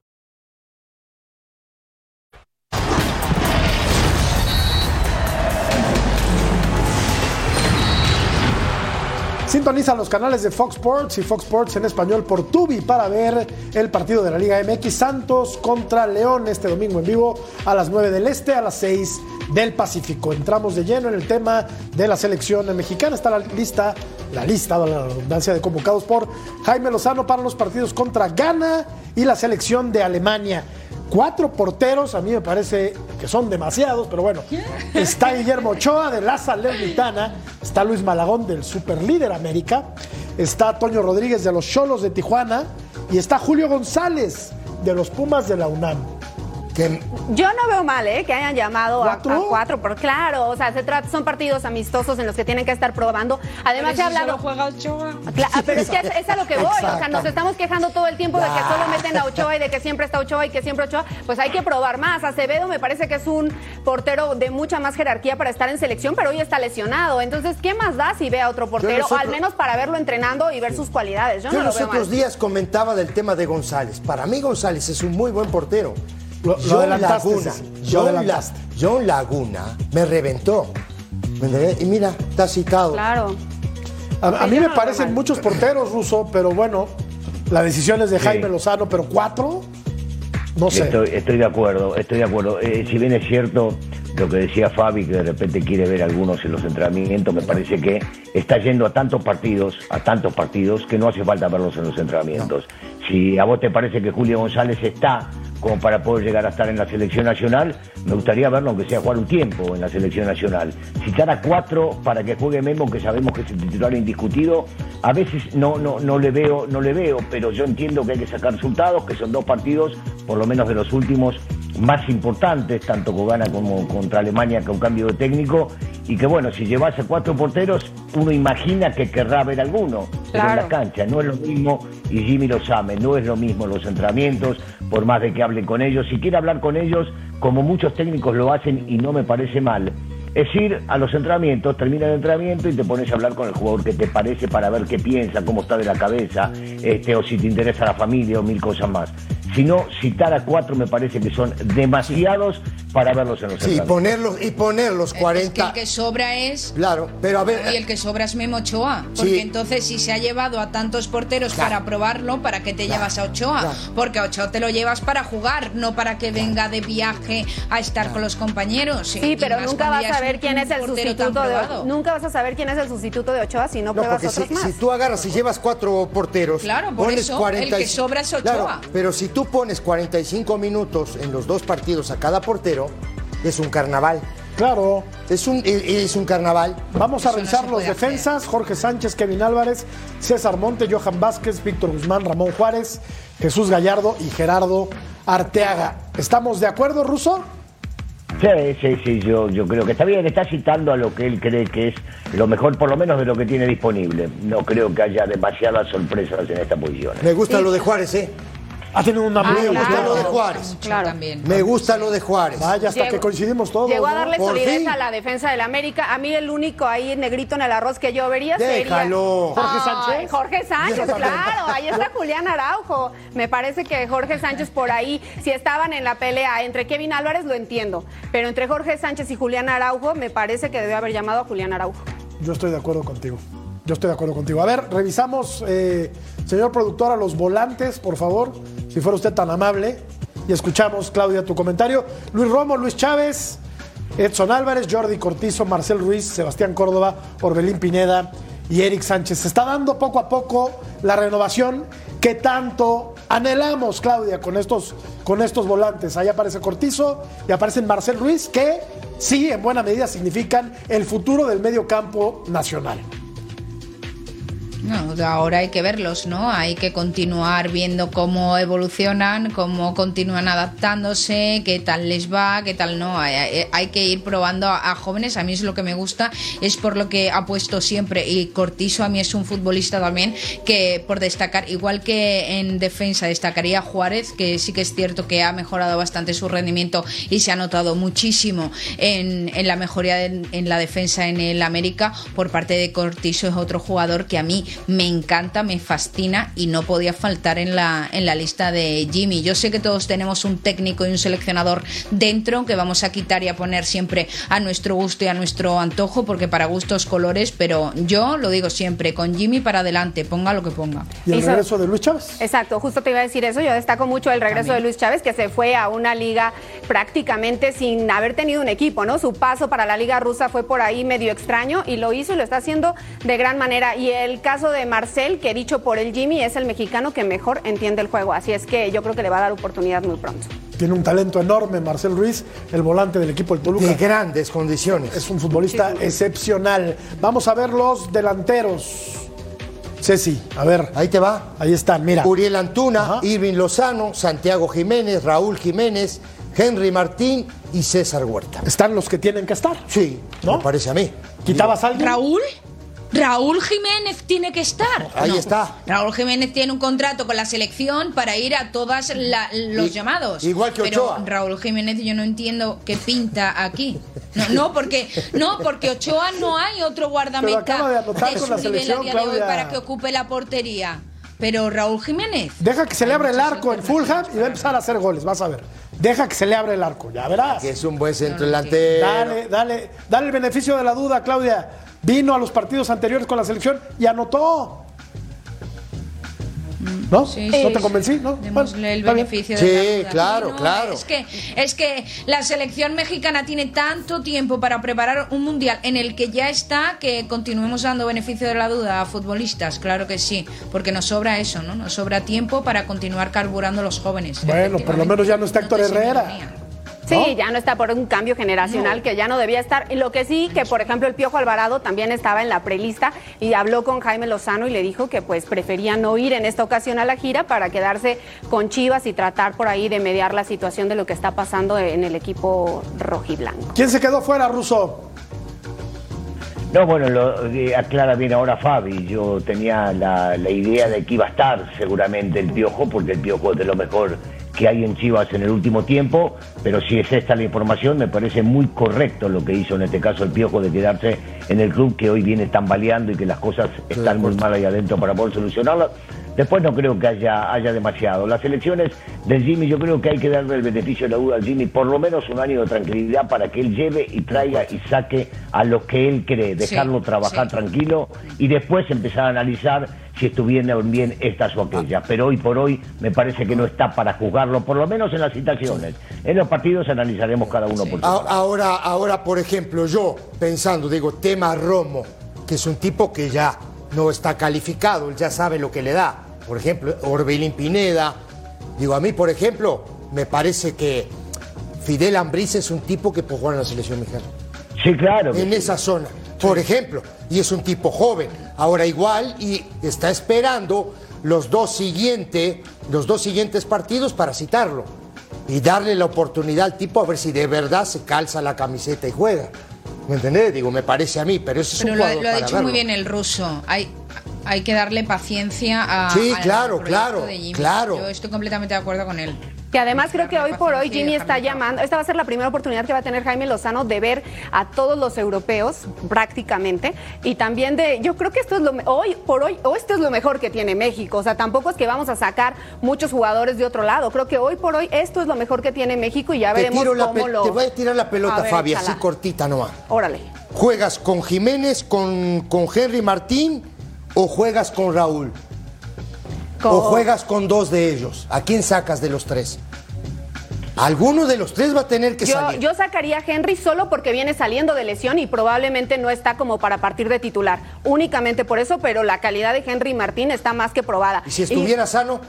Sintoniza los canales de Fox Sports y Fox Sports en español por Tubi para ver el partido de la Liga MX Santos contra León este domingo en vivo a las 9 del Este, a las 6 del Pacífico. Entramos de lleno en el tema de la selección mexicana. Está la lista, la lista, la redundancia de convocados por Jaime Lozano para los partidos contra Ghana y la selección de Alemania. Cuatro porteros, a mí me parece que son demasiados, pero bueno. Está Guillermo Ochoa de la Salernitana, está Luis Malagón del Superlíder América, está Toño Rodríguez de los Cholos de Tijuana y está Julio González de los Pumas de la UNAM. Que Yo no veo mal, ¿eh? Que hayan llamado a- ¿Cuatro? A, cuatro, por claro, o sea, se trata, son partidos amistosos en los que tienen que estar probando. Además, se ha hablado. juega Ochoa. Ah, pero es que es, es a lo que voy, o sea, nos estamos quejando todo el tiempo de que solo meten a Ochoa y de que siempre está Ochoa y que siempre Ochoa, pues hay que probar más. Acevedo me parece que es un portero de mucha más jerarquía para estar en selección, pero hoy está lesionado. Entonces, ¿qué más da si ve a otro portero? nosotros- Al menos para verlo entrenando y ver sus cualidades. Yo, Yo no lo los veo otros mal. días comentaba del tema de González. Para mí González es un muy buen portero. Lo- lo John Laguna, sí, lo John, La- adelantaste. John Laguna me reventó. Y mira, está citado. Claro. A, mí me no parecen muchos porteros, Ruso, pero bueno, la decisión es de Jaime Lozano, pero cuatro, no sé. Estoy, estoy de acuerdo, estoy de acuerdo. Eh, si bien es cierto, lo que decía Fabi, que de repente quiere ver algunos en los entrenamientos, me parece que está yendo a tantos partidos, a tantos partidos, que no hace falta verlos en los entrenamientos. Si a vos te parece que Julio González está como para poder llegar a estar en la selección nacional, me gustaría verlo aunque sea jugar un tiempo en la selección nacional. Citar a cuatro para que juegue Memo, que sabemos que es el titular indiscutido, a veces no, no, no le veo, no le veo, pero yo entiendo que hay que sacar resultados, que son dos partidos, por lo menos de los últimos, más importantes, tanto con Gana como contra Alemania, que un cambio de técnico, y que bueno, si llevase cuatro porteros, uno imagina que querrá ver alguno, pero en la cancha no es lo mismo, y Jimmy lo sabe, no es lo mismo los entrenamientos, por más de que con ellos, si quiere hablar con ellos, como muchos técnicos lo hacen y no me parece mal, es ir a los entrenamientos, termina el entrenamiento y te pones a hablar con el jugador que te parece para ver qué piensa, cómo está de la cabeza, este, o si te interesa la familia o mil cosas más. Si no, citar a cuatro me parece que son demasiados para verlos en los Sí, ponerlos, y poner los Es que 40. el que sobra es. Claro, pero a ver. Y el que sobra es Memo Ochoa. Porque Sí. entonces, si se ha llevado a tantos porteros para probarlo, ¿para qué te llevas a Ochoa? Claro. Porque a Ochoa te lo llevas para jugar, no para que venga de viaje a estar con los compañeros. Sí, Y pero nunca vas a un quién es el sustituto de probado. nunca vas a saber quién es el sustituto de Ochoa si no, No, pruebas porque otros si, más. si tú agarras y llevas cuatro porteros, Claro, por pones eso, 40 el que sobra es Ochoa. Claro, pero si tú pones 45 minutos en los dos partidos a cada portero, es un carnaval. Claro. Es un, es, es un carnaval. Vamos a no revisar los defensas. Jorge Sánchez, Kevin Álvarez, César Monte, Johan Vázquez, Víctor Guzmán, Ramón Juárez, Jesús Gallardo y Gerardo Arteaga. ¿Estamos de acuerdo, Ruso? Sí, sí, sí, yo, yo creo que está bien, está citando a lo que él cree que es lo mejor, por lo menos de lo que tiene disponible. No creo que haya demasiadas sorpresas en esta posición. Me gusta lo de Juárez, ¿eh? Ha tenido una Ah, muy Me gusta claro. lo de Juárez. Claro. También. Me gusta lo de Juárez. Vaya, hasta Llegó- que coincidimos todos. Llegó a ¿no? darle Por solidez a la defensa del América. A mí el único ahí negrito en el arroz que yo vería Déjalo. sería... Jorge Ay, Sánchez. Jorge Sánchez, claro. Ahí está Julián Araujo. Me parece que Jorge Sánchez por ahí, si estaban en la pelea entre Kevin Álvarez, lo entiendo. Pero entre Jorge Sánchez y Julián Araujo, me parece que debió haber llamado a Julián Araujo. Yo estoy de acuerdo contigo. Yo estoy de acuerdo contigo. A ver, revisamos, eh, señor productor, a los volantes, por favor, si fuera usted tan amable. Y escuchamos, Claudia, tu comentario. Luis Romo, Luis Chávez, Edson Álvarez, Jordi Cortizo, Marcel Ruiz, Sebastián Córdoba, Orbelín Pineda y Eric Sánchez. Se está dando poco a poco la renovación que tanto anhelamos, Claudia, con estos, con estos volantes. Ahí aparece Cortizo y aparecen Marcel Ruiz, que sí, en buena medida significan el futuro del medio campo nacional. No, ahora hay que verlos, ¿no? Hay que continuar viendo cómo evolucionan, cómo continúan adaptándose, qué tal les va, qué tal no. Hay, hay- que ir probando a, jóvenes. A mí es lo que me gusta, es por lo que apuesto siempre. Y Cortizo a mí es un futbolista también que por destacar, igual que en defensa destacaría Juárez, que sí que es cierto que ha mejorado bastante su rendimiento y se ha notado muchísimo en, en la mejoría en, en la defensa en el América. Por parte de Cortizo es otro jugador que a mí me encanta, me fascina y no podía faltar en la, en la lista de Jimmy. Yo sé que todos tenemos un técnico y un seleccionador dentro que vamos a quitar y a poner siempre a nuestro gusto y a nuestro antojo, porque para gustos colores, pero yo lo digo siempre, con Jimmy para adelante, ponga lo que ponga. Y el regreso de Luis Chávez. Exacto, justo te iba a decir eso. Yo destaco mucho el regreso También. de Luis Chávez, que se fue a una liga prácticamente sin haber tenido un equipo, ¿no? Su paso para la liga rusa fue por ahí medio extraño y lo hizo y lo está haciendo de gran manera. Y el caso de Marcel, que dicho por el Jimmy, es el mexicano que mejor entiende el juego. Así es que yo creo que le va a dar oportunidad muy pronto. Tiene un talento enorme, Marcel Ruiz, el volante del equipo del Toluca. De grandes condiciones. Es un futbolista excepcional. Vamos a ver los delanteros. Ceci, a ver, Ahí te va. ahí están, mira. Uriel Antuna, Ajá. Irving Lozano, Santiago Jiménez, Raúl Jiménez, Henry Martín y César Huerta. Están los que tienen que estar. Sí, ¿No? me parece a mí. ¿Quitabas a alguien? Raúl. Raúl Jiménez tiene que estar. Ahí está. Raúl Jiménez tiene un contrato con la selección para ir a todos los llamados. igual que Pero Ochoa. Raúl Jiménez yo no entiendo qué pinta aquí. No, no, porque no, porque Ochoa no hay otro guardameta Pero acaba de anotar con su la nivel selección, a día de hoy para que ocupe la portería. Pero Raúl Jiménez. Deja que se le abra el arco en Fulham y va a empezar a hacer goles, vas a ver. Deja que se le abra el arco, ya verás. Que es un buen centro delantero. Dale, dale, dale el beneficio de la duda, Claudia. Vino a los partidos anteriores con la selección y anotó. ¿No? Sí, ¿No sí, te convencí? ¿No? Démosle el está bien. beneficio Sí, de la duda. claro, no, claro. Es que, es que la selección mexicana tiene tanto tiempo para preparar un mundial en el que ya está que continuemos dando beneficio de la duda a futbolistas, claro que sí, porque nos sobra eso, ¿no? Nos sobra tiempo para continuar carburando a los jóvenes. Bueno, por lo menos ya no está Héctor Herrera. Sí, ya no está por un cambio generacional que ya no debía estar. Lo que sí, que por ejemplo el Piojo Alvarado también estaba en la prelista y habló con Jaime Lozano y le dijo que pues prefería no ir en esta ocasión a la gira para quedarse con Chivas y tratar por ahí de mediar la situación de lo que está pasando en el equipo rojiblanco. ¿Quién se quedó fuera, Russo? No, bueno, lo eh, aclara bien ahora Fabi. Yo tenía la, la idea de que iba a estar seguramente el Piojo, porque el Piojo es de lo mejor que hay en Chivas en el último tiempo, pero si es esta la información, me parece muy correcto lo que hizo en este caso el Piojo de quedarse en el club que hoy viene tambaleando y que las cosas están muy mal ahí adentro para poder solucionarlas. Después no creo que haya, haya demasiado. Las elecciones del Jimmy, yo creo que hay que darle el beneficio de la duda al Jimmy, por lo menos un año de tranquilidad para que él lleve y traiga y saque a lo que él cree, dejarlo trabajar sí. tranquilo y después empezar a analizar si estuvieron bien estas o aquellas. Pero hoy por hoy me parece que no está para juzgarlo, por lo menos en las citaciones. En los partidos analizaremos cada uno por su. Ahora, ahora, por ejemplo, yo pensando, digo, tema Romo, que es un tipo que ya no está calificado, él ya sabe lo que le da. Por ejemplo, Orbelín Pineda. Digo, a mí, por ejemplo, me parece que Fidel Ambriz es un tipo que puede jugar en la selección mexicana. Sí, claro. En sí. esa zona, por ejemplo. Y es un tipo joven. Ahora igual y está esperando los dos, siguiente, los dos siguientes partidos para citarlo. Y darle la oportunidad al tipo a ver si de verdad se calza la camiseta y juega. ¿Me entendés? Digo, me parece a mí, pero ese es Pero un lo, lo ha dicho muy bien el ruso. Hay, hay que darle paciencia a. Sí, al claro, claro, de Jimmy. claro. Yo estoy completamente de acuerdo con él. Que además creo que hoy por hoy Jimmy está llamando, esta va a ser la primera oportunidad que va a tener Jaime Lozano de ver a todos los europeos prácticamente y también de, yo creo que esto es lo, hoy por hoy, o esto es lo mejor que tiene México, o sea, tampoco es que vamos a sacar muchos jugadores de otro lado, creo que hoy por hoy esto es lo mejor que tiene México y ya Te, veremos tiro la cómo pe- lo... te voy a tirar la pelota, ver, Fabi, échala. así cortita nomás. Órale. ¿Juegas con Jiménez, con, con Henry Martín o juegas con Raúl? Con- ¿O juegas con dos de ellos? ¿A quién sacas de los tres? Alguno de los tres va a tener que Yo, salir. yo sacaría a Henry solo porque viene saliendo de lesión y probablemente no está como para partir de titular. Únicamente por eso, pero la calidad de Henry Martín está más que probada. ¿Y si estuviera sano?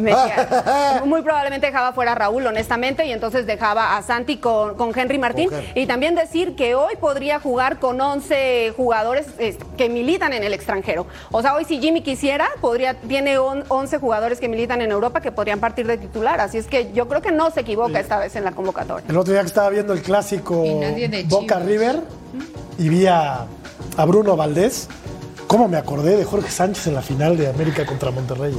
Metía- muy probablemente dejaba fuera a Raúl, honestamente, y entonces dejaba a Santi con, con Henry Martín. Con Henry. Y también decir que hoy podría jugar con 11 jugadores eh, que militan en el extranjero. O sea, hoy si Jimmy quisiera, podría tiene on- 11 jugadores que militan en Europa que podrían partir de titular. Así es que yo creo que no se equivoca esta vez en la convocatoria. El otro día que estaba viendo el clásico Boca. River y vi a, a Bruno Valdés, ¿cómo me acordé de Jorge Sánchez en la final de América contra Monterrey?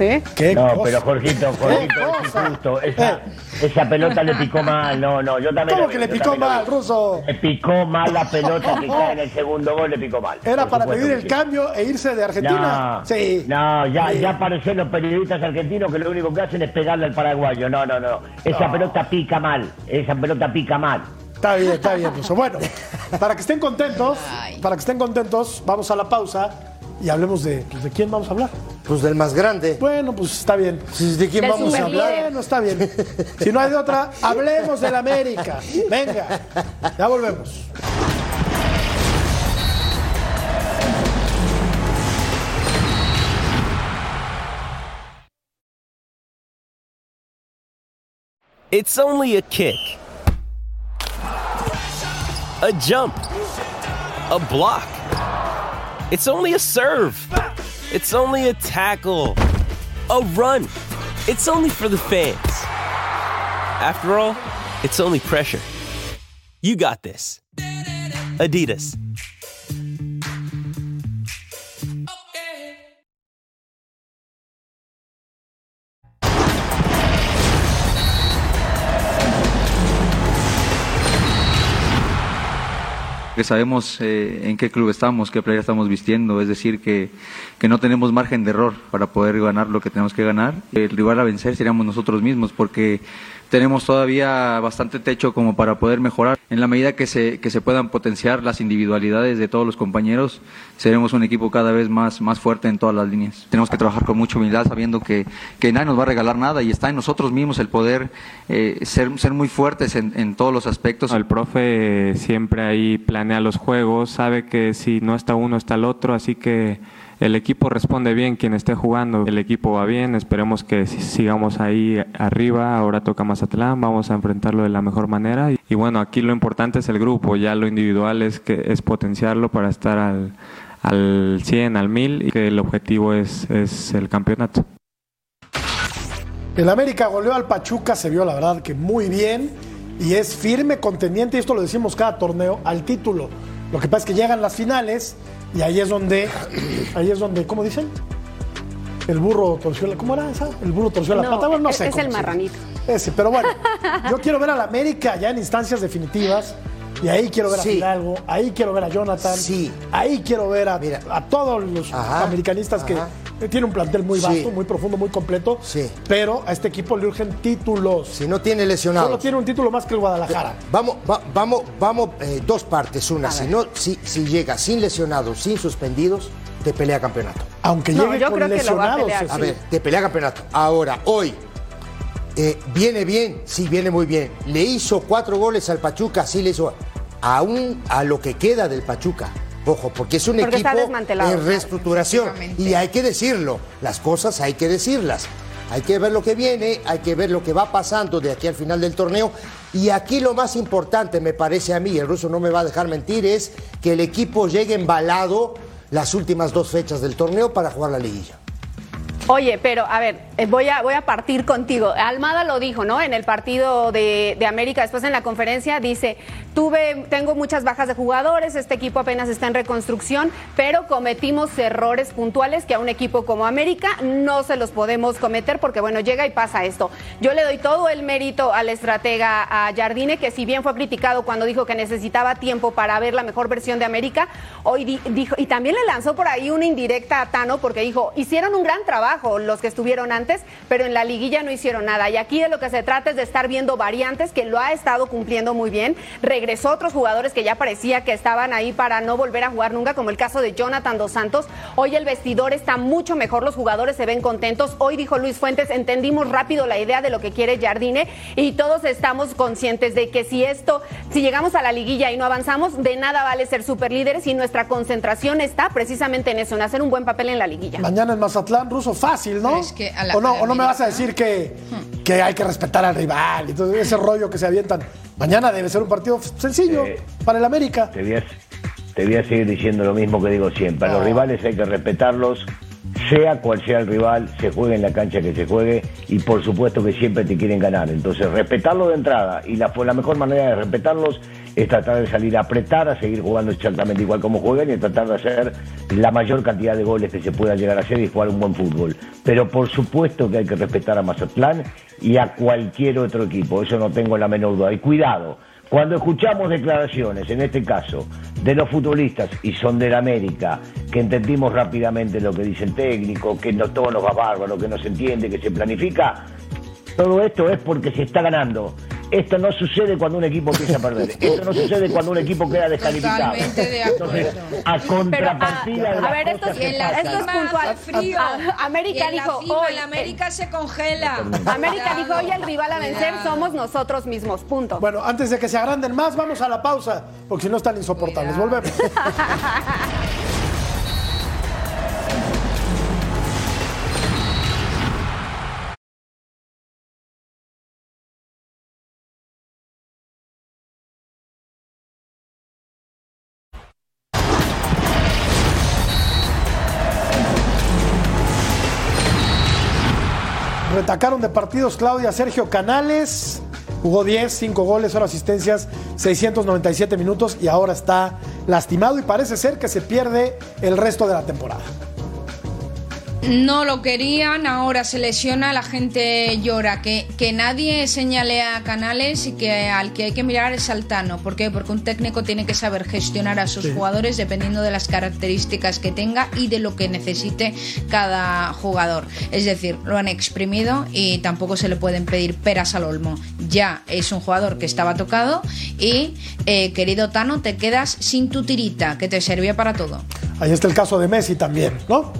Eh? ¿Sí? ¿Qué No, cosa? pero Jorgito, Jorgito, es cosa? injusto. Esa, esa pelota le picó mal. No, no, yo también. ¿Cómo que le picó mal, vi. Ruso? Le picó mal la pelota que cae en el segundo gol, le picó mal. ¿Era para supuesto pedir el sí. cambio e irse de Argentina? No, sí. no, ya, Sí. ya parecen los periodistas argentinos que lo único que hacen es pegarle al paraguayo. No, no, no. Esa pelota pica mal. Esa pelota pica mal. Está bien, está bien, Ruso. Bueno, para que estén contentos, para que estén contentos, vamos a la pausa y hablemos de, pues, ¿de quién vamos a hablar. Pues del más grande. Bueno, pues está bien. ¿De quién Del vamos a hablar? Bueno, está bien. Si no hay de otra, hablemos del América. Venga, ya volvemos. It's only a kick, a jump, a block. It's only a serve. It's only a tackle, a run. It's only for the fans. After all, it's only pressure. You got this. Adidas. Que sabemos eh, en qué club estamos, qué playa estamos vistiendo, es decir, que, que no tenemos margen de error para poder ganar lo que tenemos que ganar. El rival a vencer seríamos nosotros mismos, porque tenemos todavía bastante techo como para poder mejorar. En la medida que se, que se puedan potenciar las individualidades de todos los compañeros, seremos un equipo cada vez más, más fuerte en todas las líneas. Tenemos que trabajar con mucha humildad sabiendo que, que nadie nos va a regalar nada y está en nosotros mismos el poder eh, ser, ser muy fuertes en, en todos los aspectos. El profe siempre ahí planea los juegos, sabe que si no está uno está el otro, así que el equipo responde bien quien esté jugando, el equipo va bien, esperemos que sigamos ahí arriba, ahora toca Mazatlán, vamos a enfrentarlo de la mejor manera y, bueno, aquí lo importante es el grupo, ya lo individual es que es potenciarlo para estar al, al 100, al 1000 y que el objetivo es, es el campeonato. El América goleó al Pachuca, se vio la verdad que muy bien y es firme contendiente, y esto lo decimos cada torneo, al título. Lo que pasa es que llegan las finales y ahí es donde, ahí es donde, ¿cómo dicen? El burro torció la, ¿cómo era esa? El burro torció la No, pata, bueno, no es- sé. es el marranito. Ese, pero bueno, yo quiero ver al América ya en instancias definitivas. Y ahí quiero ver a Sí. Fidalgo, ahí quiero ver a Jonathan, Sí. ahí quiero ver a, a todos los Ajá, americanistas ajá. que tiene un plantel muy Sí. vasto, muy profundo, muy completo. Sí. Pero a este equipo le urgen títulos. Si no tiene lesionados. Solo tiene un título más que el Guadalajara. Vamos, va- vamos, vamos, eh, dos partes. Una, si, no, si, si llega sin lesionados, sin suspendidos, te pelea campeonato. Aunque No, llegue yo con creo que lo va a lesionados. pelear, A ver, te pelea campeonato. Ahora, hoy, eh, ¿viene bien? Sí, viene muy bien. Le hizo cuatro goles al Pachuca, sí le hizo. Aún a lo que queda del Pachuca. Ojo, porque es un Porque equipo en reestructuración. Y hay que decirlo. Las cosas hay que decirlas. Hay que ver lo que viene, hay que ver lo que va pasando de aquí al final del torneo. Y aquí lo más importante, me parece a mí, el ruso no me va a dejar mentir, es que el equipo llegue embalado las últimas dos fechas del torneo para jugar la liguilla. Oye, pero a ver, eh, voy a, voy a partir contigo. Almada lo dijo, ¿no? En el partido de, América, después en la conferencia, dice, tuve, tengo muchas bajas de jugadores, este equipo apenas está en reconstrucción, pero cometimos errores puntuales que a un equipo como América no se los podemos cometer porque, bueno, llega y pasa esto. Yo le doy todo el mérito al estratega, a Jardine, que si bien fue criticado cuando dijo que necesitaba tiempo para ver la mejor versión de América, hoy di- dijo, y también le lanzó por ahí una indirecta a Tano porque dijo, hicieron un gran trabajo los que estuvieron antes, pero en la liguilla no hicieron nada. Y aquí de lo que se trata es de estar viendo variantes que lo ha estado cumpliendo muy bien. Regresó otros jugadores que ya parecía que estaban ahí para no volver a jugar nunca, como el caso de Jonathan Dos Santos. Hoy el vestidor está mucho mejor, los jugadores se ven contentos. Hoy dijo Luis Fuentes, entendimos rápido la idea de lo que quiere Jardine y todos estamos conscientes de que si esto, si llegamos a la liguilla y no avanzamos, de nada vale ser superlíderes y nuestra concentración está precisamente en eso, en hacer un buen papel en la liguilla. Mañana en Mazatlán, ruso, fácil, ¿no? Pero es que a la- o, no o me vas a decir que, que hay que respetar al rival y todo ese rollo que se avientan. Mañana debe ser un partido sencillo para el América. Te voy, a, te voy a seguir diciendo lo mismo que digo siempre. A los rivales hay que respetarlos, sea cual sea el rival, se juegue en la cancha que se juegue y por supuesto que siempre te quieren ganar. Entonces, respetarlo de entrada y la, la mejor manera de respetarlos es tratar de salir a apretar, a seguir jugando exactamente igual como juegan y tratar de hacer la mayor cantidad de goles que se pueda llegar a hacer y jugar un buen fútbol. Pero por supuesto que hay que respetar a Mazatlán y a cualquier otro equipo, eso no tengo la menor duda. Y cuidado, cuando escuchamos declaraciones, en este caso, de los futbolistas, y son del América, que entendimos rápidamente lo que dice el técnico, que no todo nos va bárbaro, que no se entiende, que se planifica, todo esto es porque se está ganando. Esto no sucede cuando un equipo empieza a perder. Esto no sucede cuando un equipo queda descalificado. Totalmente de acuerdo. Entonces, a Pero, contrapartida a, a ver, esto es, esto es puntual. frío. A- América dijo hoy. el América se congela. América dijo hoy el rival a vencer somos nosotros mismos. Punto. Bueno, antes de que se agranden más, vamos a la pausa, porque si no están insoportables. Volvemos. Retacaron de partidos Claudia Sergio Canales. Jugó 10, 5 goles, 0 asistencias, 697 minutos y ahora está lastimado y parece ser que se pierde el resto de la temporada. No lo querían, ahora se lesiona, la gente llora. Que, que nadie señale a Canales y que al que hay que mirar es Altano. ¿Por qué? Porque un técnico tiene que saber gestionar a sus Sí. jugadores dependiendo de las características que tenga y de lo que necesite cada jugador. Es decir, lo han exprimido y tampoco se le pueden pedir peras al olmo. Ya es un jugador que estaba tocado y, eh, querido Tano, te quedas sin tu tirita, que te servía para todo. Ahí está el caso de Messi también, ¿no?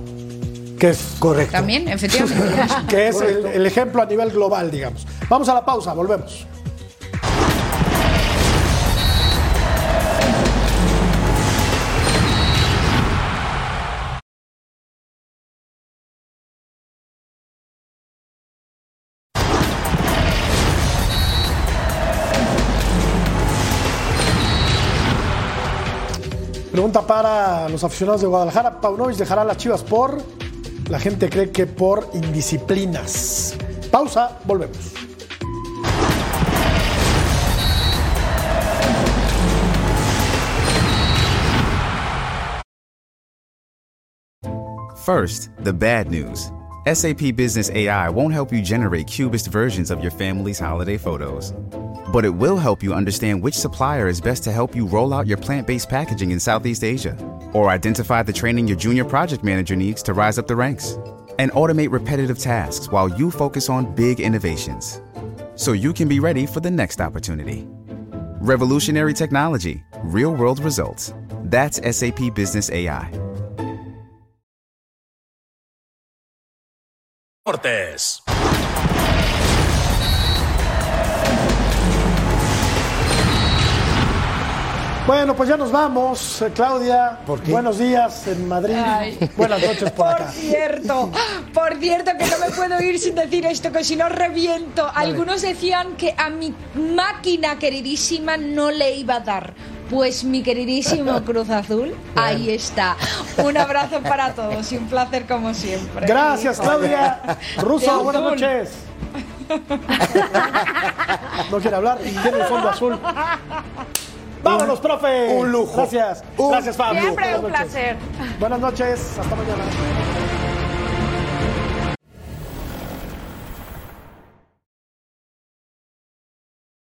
Que es correcto. También, efectivamente. que es el, el ejemplo a nivel global, digamos. Vamos a la pausa, volvemos. Pregunta para los aficionados de Guadalajara. Paunovic dejará las chivas por. La gente cree que por indisciplinas. Pausa, volvemos. First, the bad news. SAP Business AI won't help you generate cubist versions of your family's holiday photos. But it will help you understand which supplier is best to help you roll out your plant based packaging in Southeast Asia, or identify the training your junior project manager needs to rise up the ranks, and automate repetitive tasks while you focus on big innovations. So you can be ready for the next opportunity. Revolutionary technology, real world results. That's SAP Business AI. Deportes. Bueno, pues ya nos vamos. Eh, Claudia, buenos días en Madrid. Ay. Buenas noches por Por acá. cierto, por cierto que no me puedo ir sin decir esto, que si no reviento. Algunos decían que a mi máquina queridísima no le iba a dar. Pues mi queridísimo Cruz Azul, ahí está. Un abrazo para todos y un placer como siempre. Gracias, Claudia. Ruso, De buenas azul. noches. No quiere hablar y tiene el fondo azul. Vámonos, profe. un lujo. Gracias. Un- Gracias, Fabio. Siempre Buenas un noches. placer. Buenas noches. Hasta mañana.